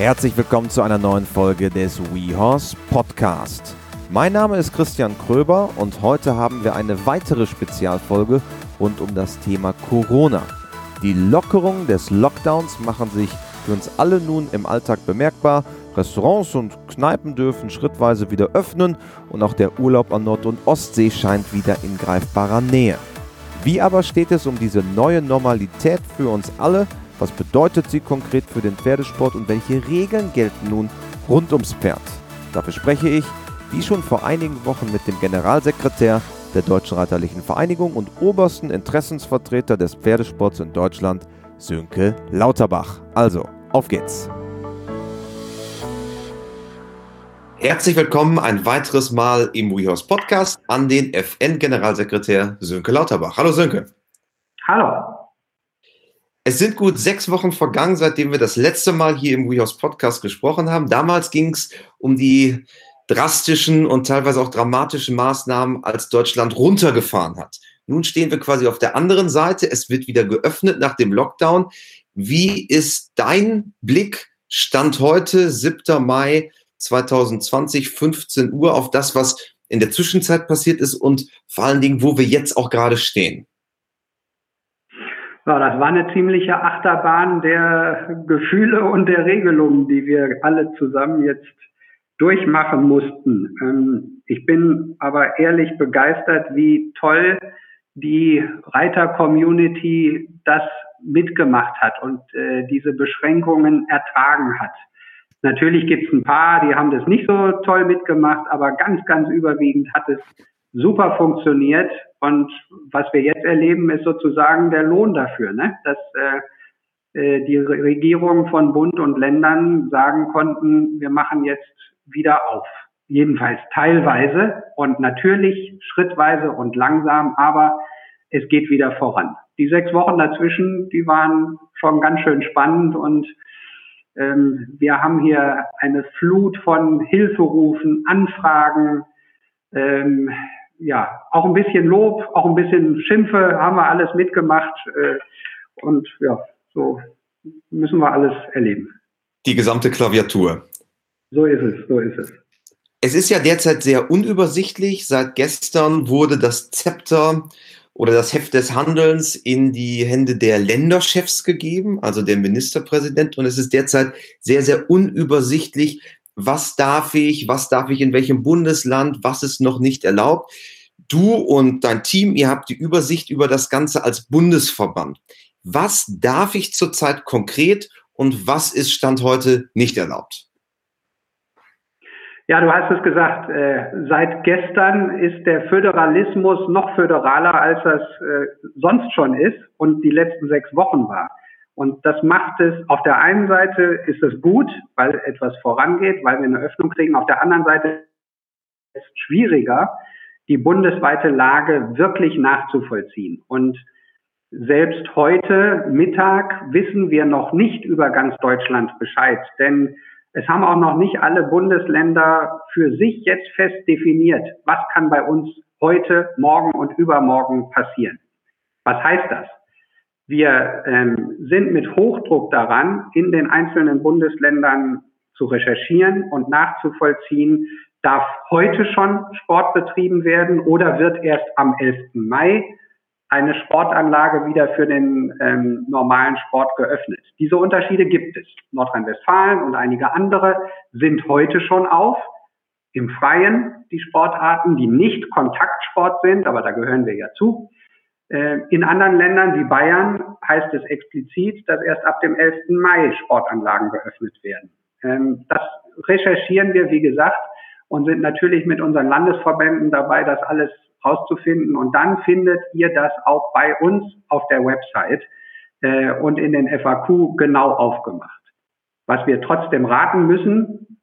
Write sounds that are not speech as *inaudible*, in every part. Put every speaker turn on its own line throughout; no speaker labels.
Herzlich willkommen zu einer neuen Folge des WeHorse Podcast. Mein Name ist Christian Kröber und heute haben wir eine weitere Spezialfolge rund um das Thema Corona. Die Lockerungen des Lockdowns machen sich für uns alle nun im Alltag bemerkbar. Restaurants und Kneipen dürfen schrittweise wieder öffnen und auch der Urlaub an Nord- und Ostsee scheint wieder in greifbarer Nähe. Wie aber steht es um diese neue Normalität für uns alle? Was bedeutet sie konkret für den Pferdesport und welche Regeln gelten nun rund ums Pferd? Dafür spreche ich, wie schon vor einigen Wochen, mit dem Generalsekretär der Deutschen Reiterlichen Vereinigung und obersten Interessensvertreter des Pferdesports in Deutschland, Sönke Lauterbach. Also, auf geht's! Herzlich willkommen ein weiteres Mal im WeHorse Podcast an den FN-Generalsekretär Sönke Lauterbach. Hallo Sönke.
Hallo.
Es sind gut sechs Wochen vergangen, seitdem wir das letzte Mal hier im WeHorse Podcast gesprochen haben. Damals ging es um die drastischen und teilweise auch dramatischen Maßnahmen, als Deutschland runtergefahren hat. Nun stehen wir quasi auf der anderen Seite. Es wird wieder geöffnet nach dem Lockdown. Wie ist dein Blick Stand heute, 7. Mai 2020, 15 Uhr, auf das, was in der Zwischenzeit passiert ist und vor allen Dingen, wo wir jetzt auch gerade stehen?
Ja, das war eine ziemliche Achterbahn der Gefühle und der Regelungen, die wir alle zusammen jetzt durchmachen mussten. Ähm, ich bin aber ehrlich begeistert, wie toll die Reiter-Community das mitgemacht hat und äh, diese Beschränkungen ertragen hat. Natürlich gibt es ein paar, die haben das nicht so toll mitgemacht, aber ganz, ganz überwiegend hat es super funktioniert. Und was wir jetzt erleben, ist sozusagen der Lohn dafür, ne? dass äh, äh, die Regierungen von Bund und Ländern sagen konnten, wir machen jetzt wieder auf. Jedenfalls teilweise und natürlich schrittweise und langsam, aber es geht wieder voran. Die sechs Wochen dazwischen, die waren schon ganz schön spannend und ähm, wir haben hier eine Flut von Hilferufen, Anfragen, ähm, ja, auch ein bisschen Lob, auch ein bisschen Schimpfe haben wir alles mitgemacht. Äh, und ja, so müssen wir alles erleben.
Die gesamte Klaviatur.
So ist es, so ist es.
Es ist ja derzeit sehr unübersichtlich. Seit gestern wurde das Zepter oder das Heft des Handelns in die Hände der Länderchefs gegeben, also der Ministerpräsident. Und es ist derzeit sehr, sehr unübersichtlich, was darf ich, was darf ich in welchem Bundesland, was ist noch nicht erlaubt. Du und dein Team, ihr habt die Übersicht über das Ganze als Bundesverband. Was darf ich zurzeit konkret und was ist Stand heute nicht erlaubt?
Ja, du hast es gesagt, äh, seit gestern ist der Föderalismus noch föderaler, als das äh, sonst schon ist und die letzten sechs Wochen war. Und das macht es, auf der einen Seite ist es gut, weil etwas vorangeht, weil wir eine Öffnung kriegen. Auf der anderen Seite ist es schwieriger, die bundesweite Lage wirklich nachzuvollziehen. Und selbst heute Mittag wissen wir noch nicht über ganz Deutschland Bescheid, denn es haben auch noch nicht alle Bundesländer für sich jetzt fest definiert, was kann bei uns heute, morgen und übermorgen passieren. Was heißt das? Wir ähm, sind mit Hochdruck daran, in den einzelnen Bundesländern zu recherchieren und nachzuvollziehen, darf heute schon Sport betrieben werden oder wird erst am 11. Mai eine Sportanlage wieder für den ähm, normalen Sport geöffnet. Diese Unterschiede gibt es. Nordrhein-Westfalen und einige andere sind heute schon auf. Im Freien die Sportarten, die nicht Kontaktsport sind, aber da gehören wir ja zu. Äh, in anderen Ländern wie Bayern heißt es explizit, dass erst ab dem 11. Mai Sportanlagen geöffnet werden. Ähm, das recherchieren wir, wie gesagt, und sind natürlich mit unseren Landesverbänden dabei, das alles rauszufinden. Und dann findet ihr das auch bei uns auf der Website äh, und in den FAQ genau aufgemacht. Was wir trotzdem raten müssen,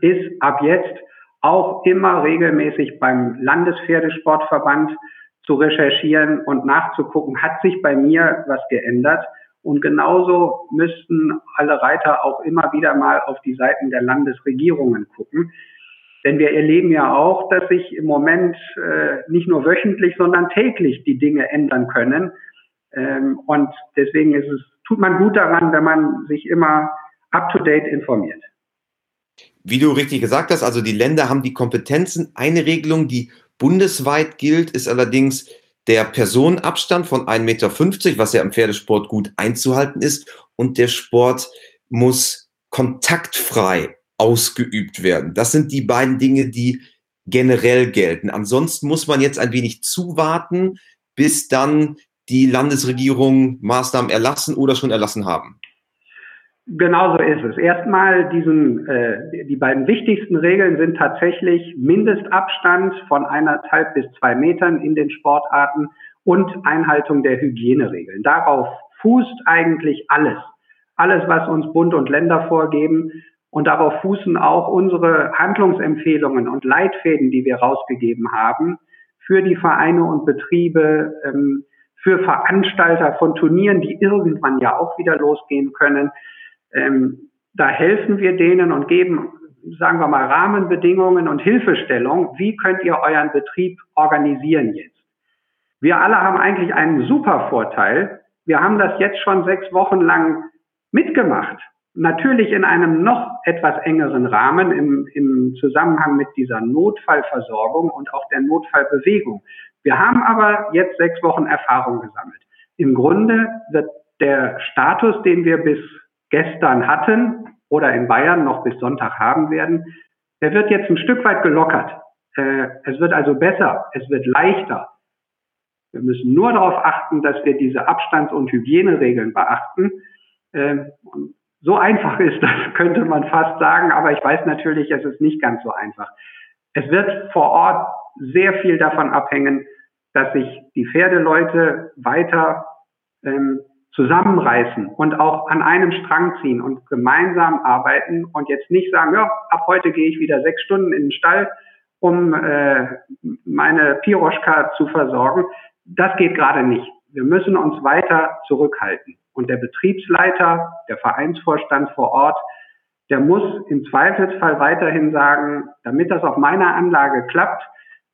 ist ab jetzt auch immer regelmäßig beim Landespferdesportverband zu recherchieren und nachzugucken, hat sich bei mir was geändert. Und genauso müssten alle Reiter auch immer wieder mal auf die Seiten der Landesregierungen gucken. Denn wir erleben ja auch, dass sich im Moment äh, nicht nur wöchentlich, sondern täglich die Dinge ändern können. Ähm, und deswegen ist es, tut man gut daran, wenn man sich immer up-to-date informiert.
Wie du richtig gesagt hast, also die Länder haben die Kompetenzen. Eine Regelung, die bundesweit gilt, ist allerdings der Personenabstand von 1,50 Meter, was ja im Pferdesport gut einzuhalten ist. Und der Sport muss kontaktfrei ausgeübt werden. Das sind die beiden Dinge, die generell gelten. Ansonsten muss man jetzt ein wenig zuwarten, bis dann die Landesregierung Maßnahmen erlassen oder schon erlassen haben.
Genau so ist es. Erstmal diesen, äh, die beiden wichtigsten Regeln sind tatsächlich Mindestabstand von eineinhalb bis zwei Metern in den Sportarten und Einhaltung der Hygieneregeln. Darauf fußt eigentlich alles. Alles, was uns Bund und Länder vorgeben. Und darauf fußen auch unsere Handlungsempfehlungen und Leitfäden, die wir rausgegeben haben für die Vereine und Betriebe, ähm, für Veranstalter von Turnieren, die irgendwann ja auch wieder losgehen können. Ähm, da helfen wir denen und geben, sagen wir mal, Rahmenbedingungen und Hilfestellung. Wie könnt ihr euren Betrieb organisieren jetzt? Wir alle haben eigentlich einen super Vorteil. Wir haben das jetzt schon sechs Wochen lang mitgemacht. Natürlich in einem noch etwas engeren Rahmen im, im Zusammenhang mit dieser Notfallversorgung und auch der Notfallbewegung. Wir haben aber jetzt sechs Wochen Erfahrung gesammelt. Im Grunde wird der Status, den wir bis gestern hatten oder in Bayern noch bis Sonntag haben werden, der wird jetzt ein Stück weit gelockert. Äh, es wird also besser, es wird leichter. Wir müssen nur darauf achten, dass wir diese Abstands- und Hygieneregeln beachten. Ähm, so einfach *laughs* ist das, könnte man fast sagen, aber ich weiß natürlich, es ist nicht ganz so einfach. Es wird vor Ort sehr viel davon abhängen, dass sich die Pferdeleute weiter ähm, zusammenreißen und auch an einem Strang ziehen und gemeinsam arbeiten und jetzt nicht sagen, ja, ab heute gehe ich wieder sechs Stunden in den Stall, um äh, meine Piroschka zu versorgen. Das geht gerade nicht. Wir müssen uns weiter zurückhalten. Und der Betriebsleiter, der Vereinsvorstand vor Ort, der muss im Zweifelsfall weiterhin sagen, damit das auf meiner Anlage klappt,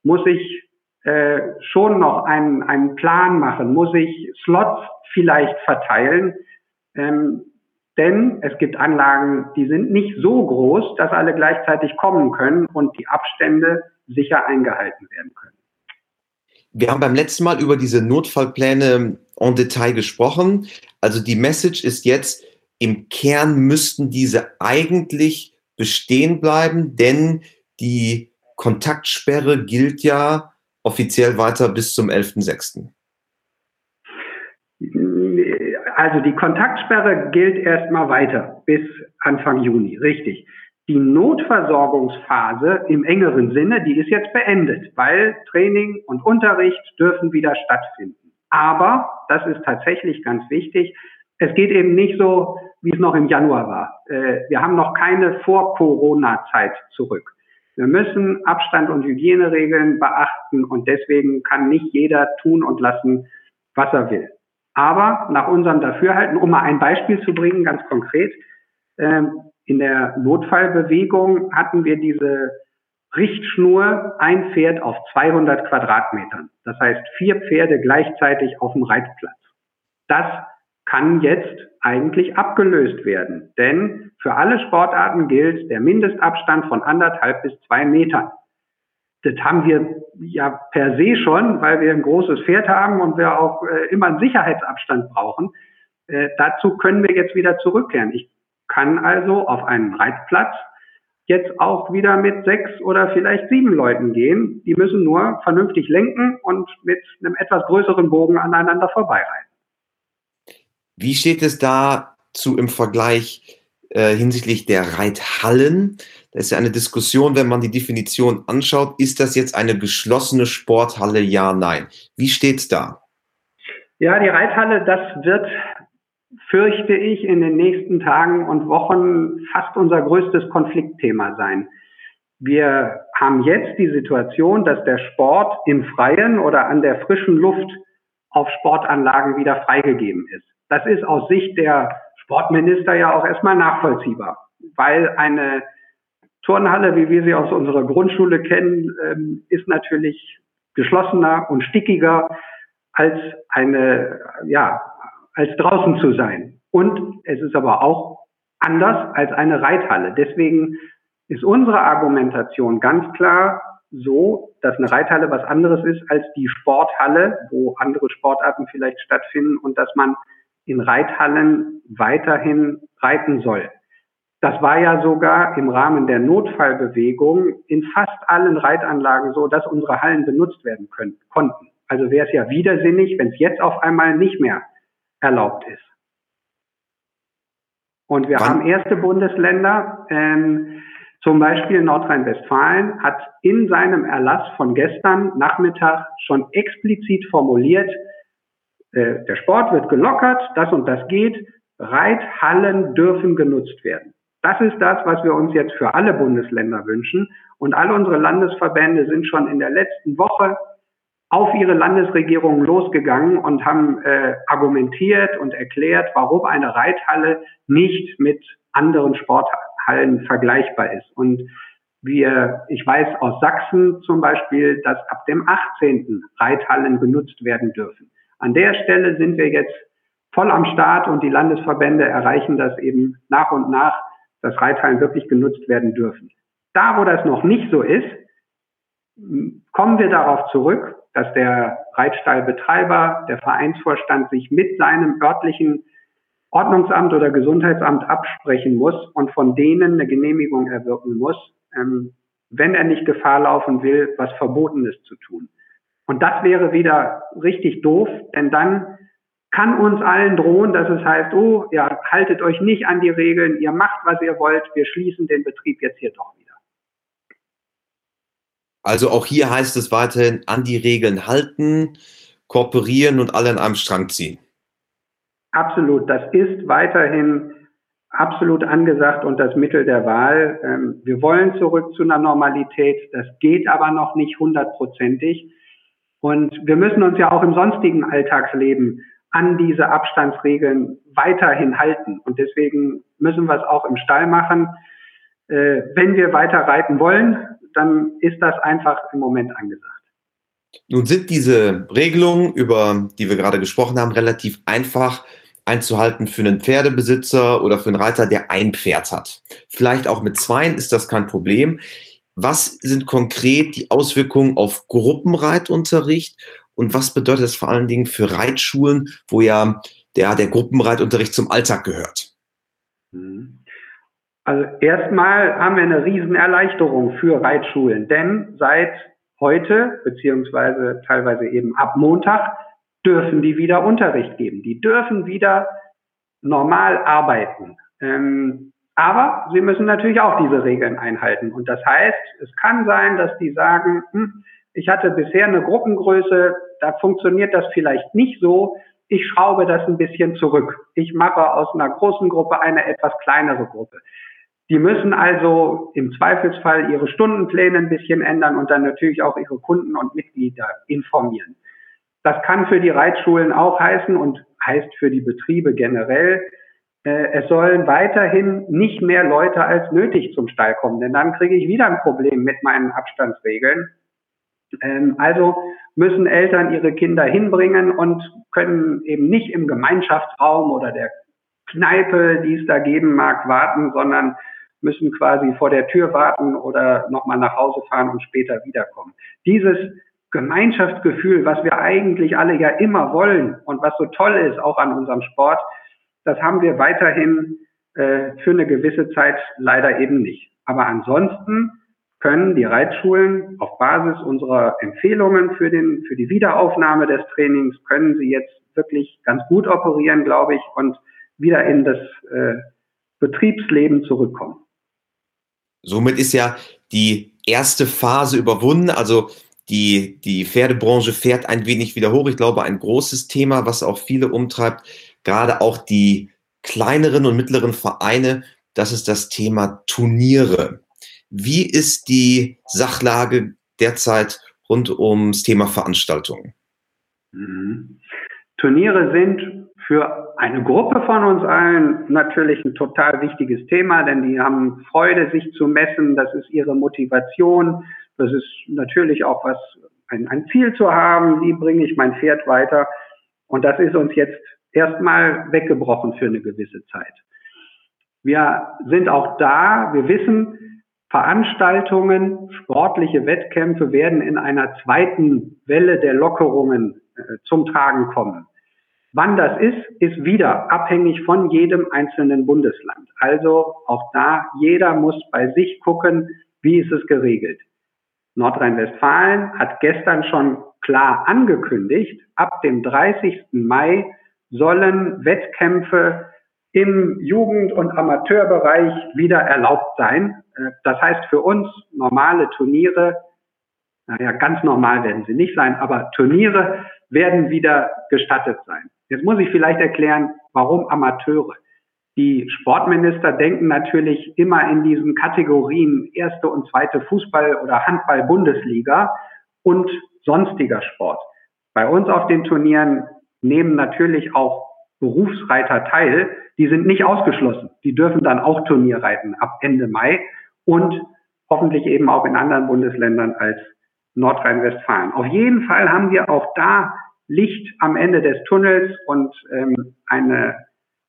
muss ich äh, schon noch einen, einen Plan machen, muss ich Slots vielleicht verteilen. Ähm, denn es gibt Anlagen, die sind nicht so groß, dass alle gleichzeitig kommen können und die Abstände sicher eingehalten werden können.
Wir haben beim letzten Mal über diese Notfallpläne en Detail gesprochen. Also die Message ist jetzt, im Kern müssten diese eigentlich bestehen bleiben, denn die Kontaktsperre gilt ja offiziell weiter bis zum 11.06.
Also die Kontaktsperre gilt erstmal weiter bis Anfang Juni, richtig. Die Notversorgungsphase im engeren Sinne, die ist jetzt beendet, weil Training und Unterricht dürfen wieder stattfinden. Aber, das ist tatsächlich ganz wichtig, es geht eben nicht so, wie es noch im Januar war. Äh, wir haben noch keine Vor-Corona-Zeit zurück. Wir müssen Abstand und Hygieneregeln beachten und deswegen kann nicht jeder tun und lassen, was er will. Aber nach unserem Dafürhalten, um mal ein Beispiel zu bringen, ganz konkret, ähm, in der Notfallbewegung hatten wir diese Richtschnur, ein Pferd auf 200 Quadratmetern. Das heißt, vier Pferde gleichzeitig auf dem Reitplatz. Das kann jetzt eigentlich abgelöst werden. Denn für alle Sportarten gilt der Mindestabstand von anderthalb bis zwei Metern. Das haben wir ja per se schon, weil wir ein großes Pferd haben und wir auch äh, immer einen Sicherheitsabstand brauchen. Äh, dazu können wir jetzt wieder zurückkehren. Ich kann also auf einen Reitplatz jetzt auch wieder mit sechs oder vielleicht sieben Leuten gehen. Die müssen nur vernünftig lenken und mit einem etwas größeren Bogen aneinander vorbeireiten.
Wie steht es dazu im Vergleich äh, hinsichtlich der Reithallen? Da ist ja eine Diskussion, wenn man die Definition anschaut. Ist das jetzt eine geschlossene Sporthalle? Ja, nein. Wie steht es da?
Ja, die Reithalle, das wird fürchte ich, in den nächsten Tagen und Wochen fast unser größtes Konfliktthema sein. Wir haben jetzt die Situation, dass der Sport im Freien oder an der frischen Luft auf Sportanlagen wieder freigegeben ist. Das ist aus Sicht der Sportminister ja auch erstmal nachvollziehbar, weil eine Turnhalle, wie wir sie aus unserer Grundschule kennen, ähm, ist natürlich geschlossener und stickiger als eine, ja, als draußen zu sein. Und es ist aber auch anders als eine Reithalle. Deswegen ist unsere Argumentation ganz klar so, dass eine Reithalle was anderes ist als die Sporthalle, wo andere Sportarten vielleicht stattfinden und dass man in Reithallen weiterhin reiten soll. Das war ja sogar im Rahmen der Notfallbewegung in fast allen Reitanlagen so, dass unsere Hallen benutzt werden können, konnten. Also wäre es ja widersinnig, wenn es jetzt auf einmal nicht mehr erlaubt ist. Und wir Wann? haben erste Bundesländer, ähm, zum Beispiel Nordrhein-Westfalen hat in seinem Erlass von gestern Nachmittag schon explizit formuliert, äh, der Sport wird gelockert, das und das geht, Reithallen dürfen genutzt werden. Das ist das, was wir uns jetzt für alle Bundesländer wünschen. Und all unsere Landesverbände sind schon in der letzten Woche auf ihre Landesregierung losgegangen und haben äh, argumentiert und erklärt, warum eine Reithalle nicht mit anderen Sporthallen vergleichbar ist. Und wir, ich weiß aus Sachsen zum Beispiel, dass ab dem 18. Reithallen genutzt werden dürfen. An der Stelle sind wir jetzt voll am Start und die Landesverbände erreichen das eben nach und nach, dass Reithallen wirklich genutzt werden dürfen. Da, wo das noch nicht so ist, kommen wir darauf zurück, dass der Reitstallbetreiber, der Vereinsvorstand sich mit seinem örtlichen Ordnungsamt oder Gesundheitsamt absprechen muss und von denen eine Genehmigung erwirken muss, ähm, wenn er nicht Gefahr laufen will, was Verbotenes zu tun. Und das wäre wieder richtig doof, denn dann kann uns allen drohen, dass es heißt, oh, ja, haltet euch nicht an die Regeln, ihr macht, was ihr wollt, wir schließen den Betrieb jetzt hier doch wieder.
Also auch hier heißt es weiterhin an die Regeln halten, kooperieren und alle an einem Strang ziehen.
Absolut, das ist weiterhin absolut angesagt und das Mittel der Wahl. Ähm, wir wollen zurück zu einer Normalität, das geht aber noch nicht hundertprozentig. Und wir müssen uns ja auch im sonstigen Alltagsleben an diese Abstandsregeln weiterhin halten. Und deswegen müssen wir es auch im Stall machen. Äh, wenn wir weiter reiten wollen, dann ist das einfach im Moment angesagt.
Nun sind diese Regelungen, über die wir gerade gesprochen haben, relativ einfach einzuhalten für einen Pferdebesitzer oder für einen Reiter, der ein Pferd hat. Vielleicht auch mit zweien ist das kein Problem. Was sind konkret die Auswirkungen auf Gruppenreitunterricht und was bedeutet das vor allen Dingen für Reitschulen, wo ja der, der Gruppenreitunterricht zum Alltag gehört?
Mhm. Also erstmal haben wir eine Riesenerleichterung für Reitschulen, denn seit heute, beziehungsweise teilweise eben ab Montag, dürfen die wieder Unterricht geben. Die dürfen wieder normal arbeiten. Ähm, aber sie müssen natürlich auch diese Regeln einhalten. Und das heißt, es kann sein, dass die sagen, hm, ich hatte bisher eine Gruppengröße, da funktioniert das vielleicht nicht so. Ich schraube das ein bisschen zurück. Ich mache aus einer großen Gruppe eine etwas kleinere Gruppe. Die müssen also im Zweifelsfall ihre Stundenpläne ein bisschen ändern und dann natürlich auch ihre Kunden und Mitglieder informieren. Das kann für die Reitschulen auch heißen und heißt für die Betriebe generell, es sollen weiterhin nicht mehr Leute als nötig zum Stall kommen, denn dann kriege ich wieder ein Problem mit meinen Abstandsregeln. Ähm, also müssen Eltern ihre Kinder hinbringen und können eben nicht im Gemeinschaftsraum oder der Kneipe, die es da geben mag, warten, sondern müssen quasi vor der Tür warten oder nochmal nach Hause fahren und später wiederkommen. Dieses Gemeinschaftsgefühl, was wir eigentlich alle ja immer wollen und was so toll ist auch an unserem Sport, das haben wir weiterhin äh, für eine gewisse Zeit leider eben nicht. Aber ansonsten können die Reitschulen auf Basis unserer Empfehlungen für, den, für die Wiederaufnahme des Trainings, können sie jetzt wirklich ganz gut operieren, glaube ich, und wieder in das äh, Betriebsleben zurückkommen.
Somit ist ja die erste Phase überwunden. Also die, die Pferdebranche fährt ein wenig wieder hoch. Ich glaube, ein großes Thema, was auch viele umtreibt, gerade auch die kleineren und mittleren Vereine, das ist das Thema Turniere. Wie ist die Sachlage derzeit rund ums Thema Veranstaltungen?
Mhm. Turniere sind für eine Gruppe von uns allen natürlich ein total wichtiges Thema, denn die haben Freude, sich zu messen. Das ist ihre Motivation. Das ist natürlich auch was, ein, ein Ziel zu haben. Wie bringe ich mein Pferd weiter? Und das ist uns jetzt erstmal weggebrochen für eine gewisse Zeit. Wir sind auch da, wir wissen, Veranstaltungen, sportliche Wettkämpfe werden in einer zweiten Welle der Lockerungen äh, zum Tragen kommen. Wann das ist, ist wieder abhängig von jedem einzelnen Bundesland. Also auch da, jeder muss bei sich gucken, wie ist es geregelt. Nordrhein-Westfalen hat gestern schon klar angekündigt, ab dem 30. Mai sollen Wettkämpfe im Jugend- und Amateurbereich wieder erlaubt sein. Äh, das heißt für uns normale Turniere, naja, ganz normal werden sie nicht sein, aber Turniere werden wieder gestattet sein. Jetzt muss ich vielleicht erklären, warum Amateure. Die Sportminister denken natürlich immer in diesen Kategorien erste und zweite Fußball- oder Handball-Bundesliga und sonstiger Sport. Bei uns auf den Turnieren nehmen natürlich auch Berufsreiter teil. Die sind nicht ausgeschlossen. Die dürfen dann auch Turnier reiten ab Ende Mai und hoffentlich eben auch in anderen Bundesländern als Nordrhein-Westfalen. Auf jeden Fall haben wir auch da Licht am Ende des Tunnels und ähm, eine,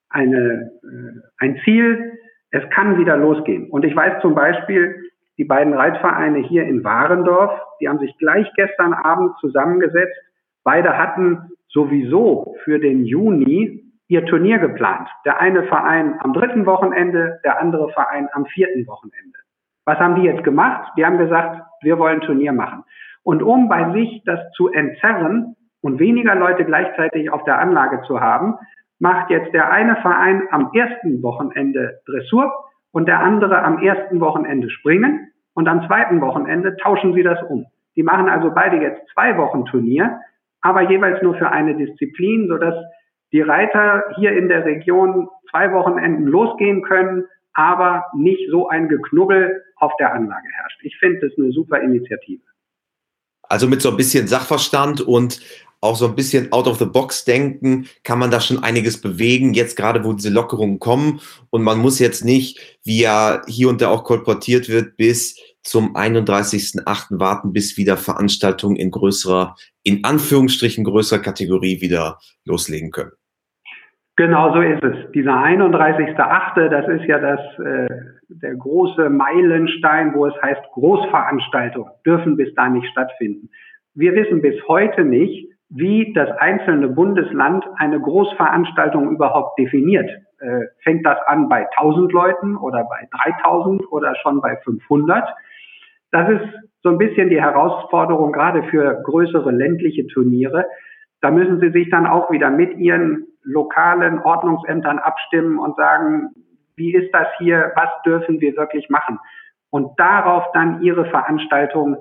eine, äh, ein Ziel. Es kann wieder losgehen. Und ich weiß zum Beispiel, die beiden Reitvereine hier in Warendorf, die haben sich gleich gestern Abend zusammengesetzt. Beide hatten sowieso für den Juni ihr Turnier geplant. Der eine Verein am dritten Wochenende, der andere Verein am vierten Wochenende. Was haben die jetzt gemacht? Die haben gesagt, wir wollen Turnier machen. Und um bei sich das zu entzerren und weniger Leute gleichzeitig auf der Anlage zu haben, macht jetzt der eine Verein am ersten Wochenende Dressur und der andere am ersten Wochenende Springen und am zweiten Wochenende tauschen sie das um. Die machen also beide jetzt zwei Wochen Turnier, aber jeweils nur für eine Disziplin, sodass die Reiter hier in der Region zwei Wochenenden losgehen können, aber nicht so ein Geknubbel auf der Anlage herrscht. Ich finde das eine super Initiative.
Also mit so ein bisschen Sachverstand und auch so ein bisschen out of the box denken, kann man da schon einiges bewegen, jetzt gerade wo diese Lockerungen kommen. Und man muss jetzt nicht, wie ja hier und da auch kolportiert wird, bis zum 31.8. warten, bis wieder Veranstaltungen in größerer, in Anführungsstrichen größerer Kategorie wieder loslegen können.
Genau so ist es. Dieser 31.8., das ist ja das, äh, der große Meilenstein, wo es heißt, Großveranstaltungen dürfen bis da nicht stattfinden. Wir wissen bis heute nicht, wie das einzelne Bundesland eine Großveranstaltung überhaupt definiert. Äh, fängt das an bei 1000 Leuten oder bei 3000 oder schon bei 500? Das ist so ein bisschen die Herausforderung gerade für größere ländliche Turniere. Da müssen Sie sich dann auch wieder mit Ihren lokalen Ordnungsämtern abstimmen und sagen, wie ist das hier, was dürfen wir wirklich machen? Und darauf dann Ihre Veranstaltung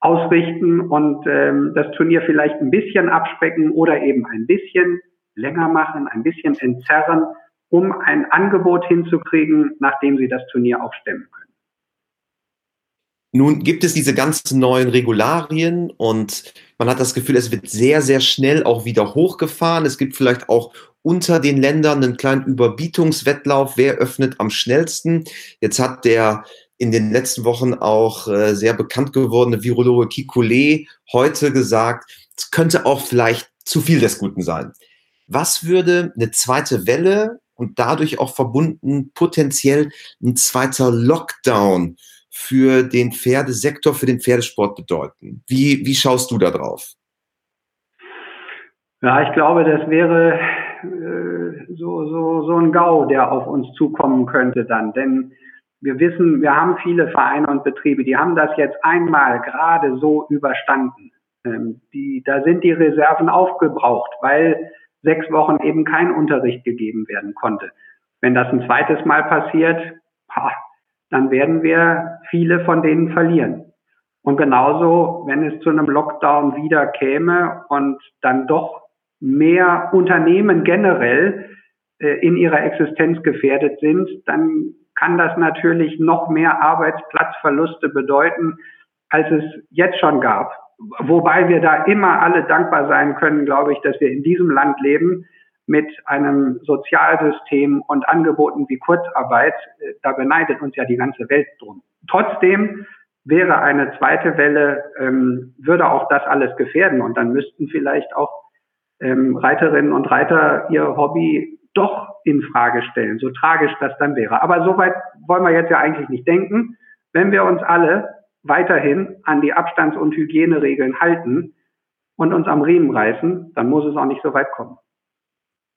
ausrichten und ähm, das Turnier vielleicht ein bisschen abspecken oder eben ein bisschen länger machen, ein bisschen entzerren, um ein Angebot hinzukriegen, nachdem sie das Turnier auch stemmen können.
Nun gibt es diese ganzen neuen Regularien und man hat das Gefühl, es wird sehr, sehr schnell auch wieder hochgefahren. Es gibt vielleicht auch unter den Ländern einen kleinen Überbietungswettlauf. Wer öffnet am schnellsten? Jetzt hat der in den letzten Wochen auch äh, sehr bekannt gewordene Virologe Kikule heute gesagt, es könnte auch vielleicht zu viel des Guten sein. Was würde eine zweite Welle und dadurch auch verbunden potenziell ein zweiter Lockdown für den Pferdesektor, für den Pferdesport bedeuten? Wie, wie schaust du da drauf?
Ja, ich glaube, das wäre äh, so, so, so ein GAU, der auf uns zukommen könnte dann. Denn wir wissen, wir haben viele Vereine und Betriebe, die haben das jetzt einmal gerade so überstanden. Ähm, die, da sind die Reserven aufgebraucht, weil sechs Wochen eben kein Unterricht gegeben werden konnte. Wenn das ein zweites Mal passiert, dann werden wir viele von denen verlieren. Und genauso, wenn es zu einem Lockdown wieder käme und dann doch mehr Unternehmen generell äh, in ihrer Existenz gefährdet sind, dann kann das natürlich noch mehr Arbeitsplatzverluste bedeuten, als es jetzt schon gab. Wobei wir da immer alle dankbar sein können, glaube ich, dass wir in diesem Land leben mit einem Sozialsystem und Angeboten wie Kurzarbeit. Da beneidet uns ja die ganze Welt drum. Trotzdem wäre eine zweite Welle, ähm, würde auch das alles gefährden. Und dann müssten vielleicht auch ähm, Reiterinnen und Reiter ihr Hobby doch in Frage stellen, so tragisch das dann wäre. Aber so weit wollen wir jetzt ja eigentlich nicht denken. Wenn wir uns alle weiterhin an die Abstands- und Hygieneregeln halten und uns am Riemen reißen, dann muss es auch nicht so weit kommen.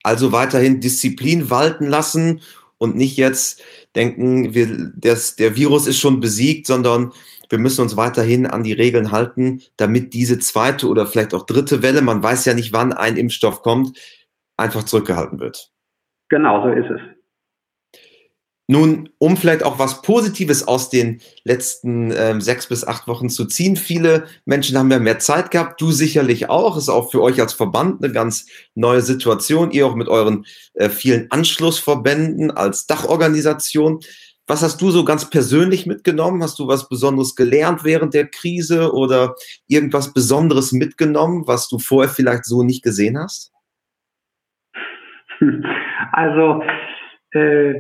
Also weiterhin Disziplin walten lassen und nicht jetzt denken, wir, das, der Virus ist schon besiegt, sondern wir müssen uns weiterhin an die Regeln halten, damit diese zweite oder vielleicht auch dritte Welle, man weiß ja nicht, wann ein Impfstoff kommt, einfach zurückgehalten wird.
Genau, so ist es.
Nun, um vielleicht auch was Positives aus den letzten ähm, sechs bis acht Wochen zu ziehen. Viele Menschen haben ja mehr Zeit gehabt, du sicherlich auch. Ist auch für euch als Verband eine ganz neue Situation. Ihr auch mit euren äh, vielen Anschlussverbänden als Dachorganisation. Was hast du so ganz persönlich mitgenommen? Hast du was Besonderes gelernt während der Krise oder irgendwas Besonderes mitgenommen, was du vorher vielleicht so nicht gesehen hast? *laughs*
Also, äh,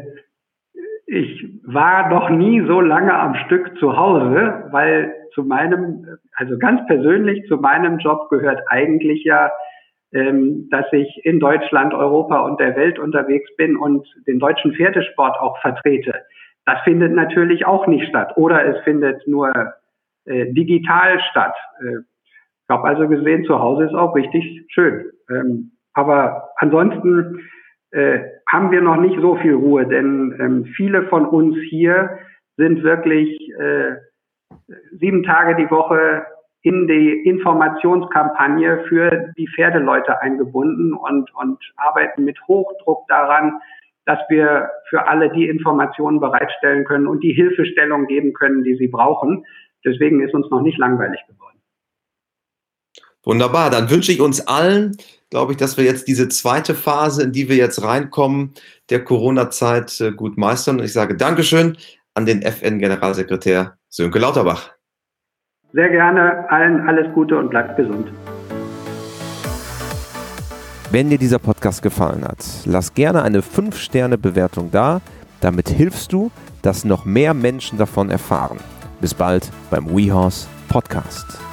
ich war noch nie so lange am Stück zu Hause, weil zu meinem, also ganz persönlich zu meinem Job gehört eigentlich ja, ähm, dass ich in Deutschland, Europa und der Welt unterwegs bin und den deutschen Pferdesport auch vertrete. Das findet natürlich auch nicht statt oder es findet nur äh, digital statt. Äh, ich habe also gesehen, zu Hause ist auch richtig schön. Ähm, aber ansonsten äh, haben wir noch nicht so viel Ruhe, denn ähm, viele von uns hier sind wirklich äh, sieben Tage die Woche in die Informationskampagne für die Pferdeleute eingebunden und, und arbeiten mit Hochdruck daran, dass wir für alle die Informationen bereitstellen können und die Hilfestellung geben können, die sie brauchen. Deswegen ist uns noch nicht langweilig geworden.
Wunderbar, dann wünsche ich uns allen, glaube ich, dass wir jetzt diese zweite Phase, in die wir jetzt reinkommen, der Corona-Zeit äh, gut meistern. Und ich sage Dankeschön an den FN-Generalsekretär Sönke Lauterbach.
Sehr gerne, allen alles Gute und bleibt gesund.
Wenn dir dieser Podcast gefallen hat, lass gerne eine 5-Sterne-Bewertung da. Damit hilfst du, dass noch mehr Menschen davon erfahren. Bis bald beim WeHorse Podcast.